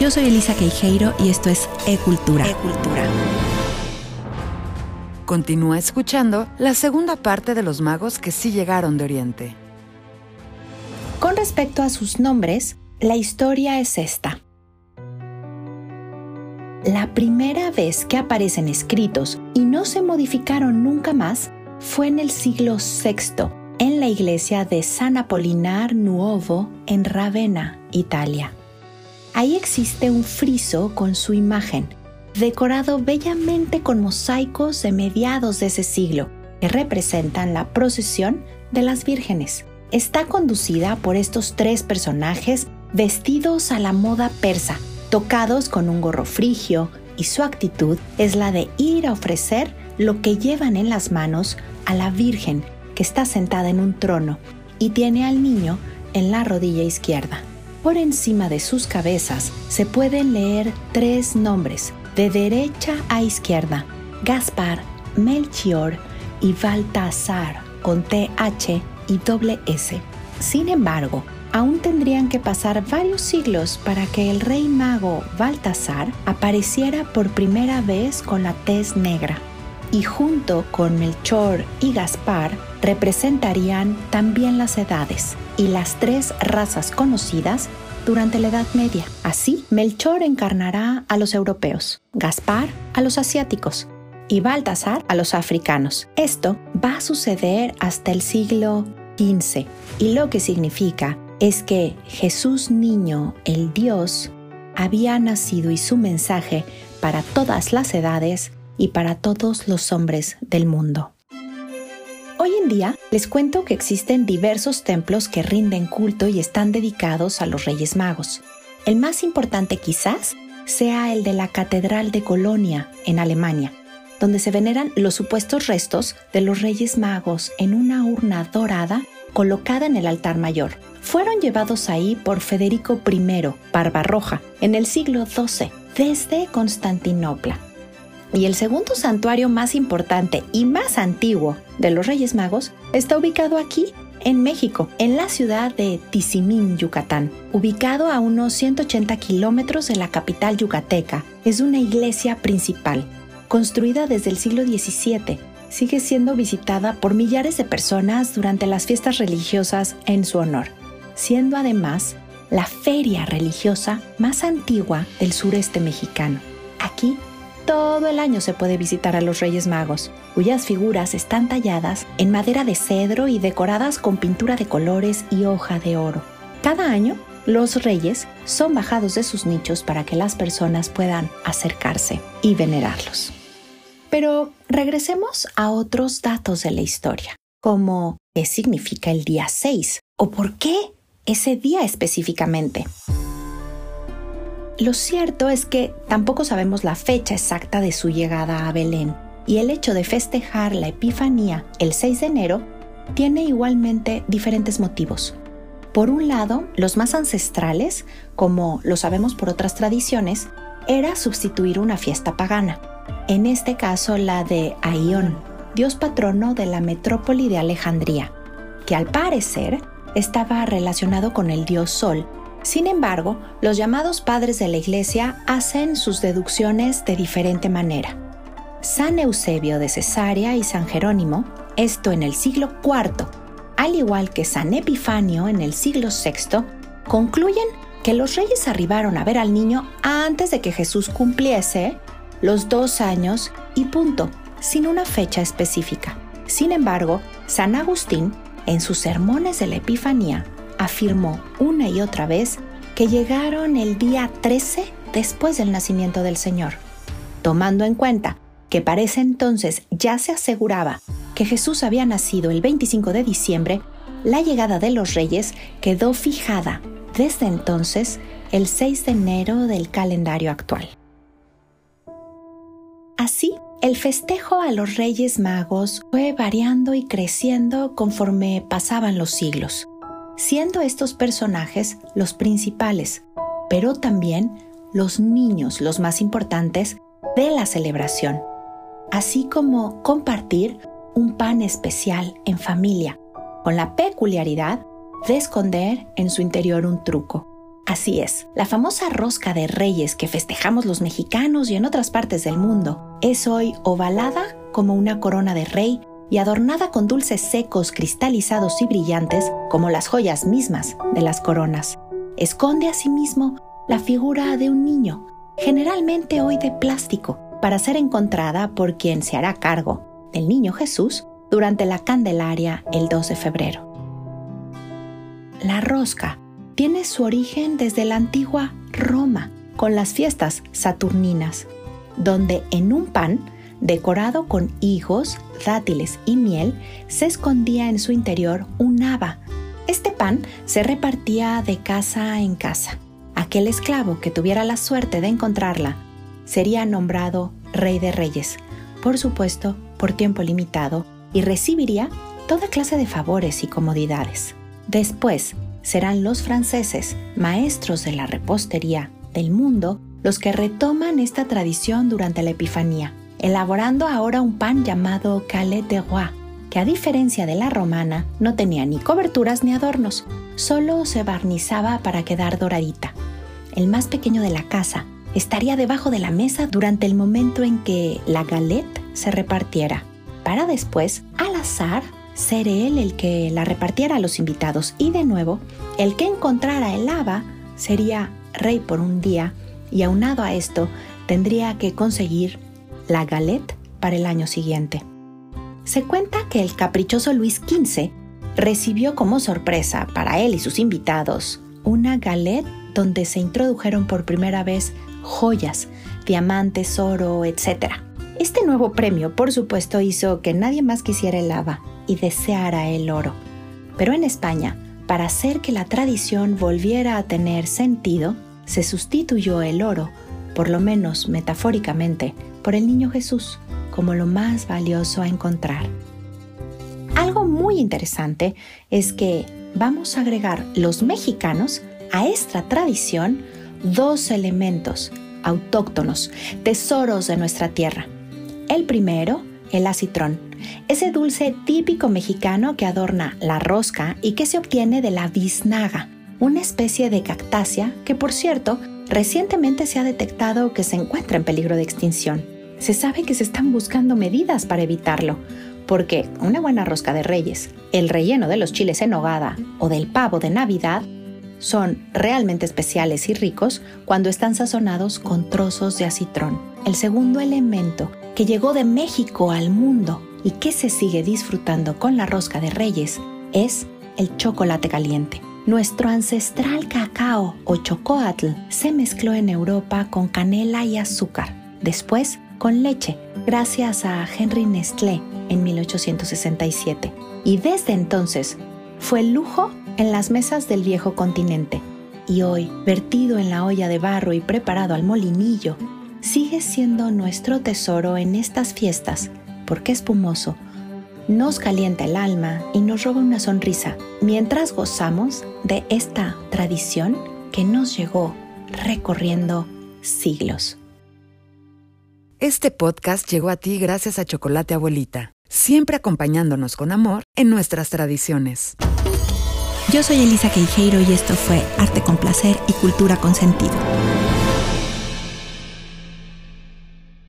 Yo soy Elisa Queijeiro y esto es E-Cultura. E-Cultura. Continúa escuchando la segunda parte de los magos que sí llegaron de Oriente. Con respecto a sus nombres, la historia es esta. La primera vez que aparecen escritos y no se modificaron nunca más fue en el siglo VI, en la iglesia de San Apolinar Nuovo en Ravenna, Italia. Ahí existe un friso con su imagen, decorado bellamente con mosaicos de mediados de ese siglo, que representan la procesión de las vírgenes. Está conducida por estos tres personajes vestidos a la moda persa, tocados con un gorro frigio, y su actitud es la de ir a ofrecer lo que llevan en las manos a la Virgen que está sentada en un trono y tiene al niño en la rodilla izquierda. Por encima de sus cabezas se pueden leer tres nombres, de derecha a izquierda, Gaspar, Melchior y Baltasar, con TH y doble S. Sin embargo, aún tendrían que pasar varios siglos para que el rey mago Baltasar apareciera por primera vez con la tez negra. Y junto con Melchor y Gaspar representarían también las edades y las tres razas conocidas durante la Edad Media. Así, Melchor encarnará a los europeos, Gaspar a los asiáticos y Baltasar a los africanos. Esto va a suceder hasta el siglo XV y lo que significa es que Jesús niño, el Dios, había nacido y su mensaje para todas las edades y para todos los hombres del mundo. Hoy en día les cuento que existen diversos templos que rinden culto y están dedicados a los Reyes Magos. El más importante quizás sea el de la Catedral de Colonia, en Alemania, donde se veneran los supuestos restos de los Reyes Magos en una urna dorada colocada en el altar mayor. Fueron llevados ahí por Federico I, Barbarroja, en el siglo XII, desde Constantinopla. Y el segundo santuario más importante y más antiguo de los Reyes Magos está ubicado aquí, en México, en la ciudad de Tizimín, Yucatán. Ubicado a unos 180 kilómetros de la capital yucateca, es una iglesia principal, construida desde el siglo XVII. Sigue siendo visitada por millares de personas durante las fiestas religiosas en su honor, siendo además la feria religiosa más antigua del sureste mexicano. Aquí todo el año se puede visitar a los Reyes Magos, cuyas figuras están talladas en madera de cedro y decoradas con pintura de colores y hoja de oro. Cada año, los reyes son bajados de sus nichos para que las personas puedan acercarse y venerarlos. Pero regresemos a otros datos de la historia, como qué significa el día 6 o por qué ese día específicamente. Lo cierto es que tampoco sabemos la fecha exacta de su llegada a Belén, y el hecho de festejar la Epifanía el 6 de enero tiene igualmente diferentes motivos. Por un lado, los más ancestrales, como lo sabemos por otras tradiciones, era sustituir una fiesta pagana, en este caso la de Aión, dios patrono de la metrópoli de Alejandría, que al parecer estaba relacionado con el dios Sol sin embargo, los llamados padres de la Iglesia hacen sus deducciones de diferente manera. San Eusebio de Cesarea y San Jerónimo, esto en el siglo IV, al igual que San Epifanio en el siglo VI, concluyen que los reyes arribaron a ver al niño antes de que Jesús cumpliese los dos años y punto, sin una fecha específica. Sin embargo, San Agustín, en sus sermones de la Epifanía, afirmó una y otra vez que llegaron el día 13 después del nacimiento del Señor, tomando en cuenta que para ese entonces ya se aseguraba que Jesús había nacido el 25 de diciembre, la llegada de los reyes quedó fijada desde entonces el 6 de enero del calendario actual. Así, el festejo a los Reyes Magos fue variando y creciendo conforme pasaban los siglos siendo estos personajes los principales, pero también los niños los más importantes de la celebración, así como compartir un pan especial en familia, con la peculiaridad de esconder en su interior un truco. Así es, la famosa rosca de reyes que festejamos los mexicanos y en otras partes del mundo es hoy ovalada como una corona de rey y adornada con dulces secos, cristalizados y brillantes como las joyas mismas de las coronas. Esconde asimismo la figura de un niño, generalmente hoy de plástico, para ser encontrada por quien se hará cargo del niño Jesús durante la Candelaria el 2 de febrero. La rosca tiene su origen desde la antigua Roma, con las fiestas saturninas, donde en un pan decorado con higos, dátiles y miel, se escondía en su interior un haba. Este pan se repartía de casa en casa. Aquel esclavo que tuviera la suerte de encontrarla sería nombrado Rey de Reyes, por supuesto por tiempo limitado, y recibiría toda clase de favores y comodidades. Después, serán los franceses, maestros de la repostería del mundo, los que retoman esta tradición durante la Epifanía, elaborando ahora un pan llamado Calais de Roi, que a diferencia de la romana no tenía ni coberturas ni adornos, solo se barnizaba para quedar doradita. El más pequeño de la casa estaría debajo de la mesa durante el momento en que la galette se repartiera, para después, al azar, ser él el que la repartiera a los invitados y de nuevo, el que encontrara el haba sería rey por un día y aunado a esto tendría que conseguir la galette para el año siguiente. Se cuenta que el caprichoso Luis XV recibió como sorpresa para él y sus invitados una galette donde se introdujeron por primera vez joyas, diamantes, oro, etc. Este nuevo premio, por supuesto, hizo que nadie más quisiera el haba y deseara el oro. Pero en España, para hacer que la tradición volviera a tener sentido, se sustituyó el oro, por lo menos metafóricamente, por el niño Jesús como lo más valioso a encontrar. Algo muy interesante es que vamos a agregar los mexicanos a esta tradición dos elementos autóctonos, tesoros de nuestra tierra. El primero, el acitrón, ese dulce típico mexicano que adorna la rosca y que se obtiene de la biznaga, una especie de cactácea que por cierto recientemente se ha detectado que se encuentra en peligro de extinción. Se sabe que se están buscando medidas para evitarlo, porque una buena rosca de reyes, el relleno de los chiles en nogada o del pavo de Navidad son realmente especiales y ricos cuando están sazonados con trozos de acitrón. El segundo elemento que llegó de México al mundo y que se sigue disfrutando con la rosca de reyes es el chocolate caliente. Nuestro ancestral cacao o chocoatl se mezcló en Europa con canela y azúcar, después con leche, gracias a Henry Nestlé en 1867. Y desde entonces fue lujo en las mesas del viejo continente. Y hoy, vertido en la olla de barro y preparado al molinillo, sigue siendo nuestro tesoro en estas fiestas, porque espumoso, nos calienta el alma y nos roba una sonrisa, mientras gozamos de esta tradición que nos llegó recorriendo siglos. Este podcast llegó a ti gracias a Chocolate Abuelita, siempre acompañándonos con amor en nuestras tradiciones. Yo soy Elisa Queijeiro y esto fue Arte con Placer y Cultura con Sentido.